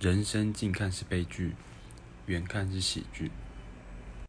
人生近看是悲剧远看是喜剧。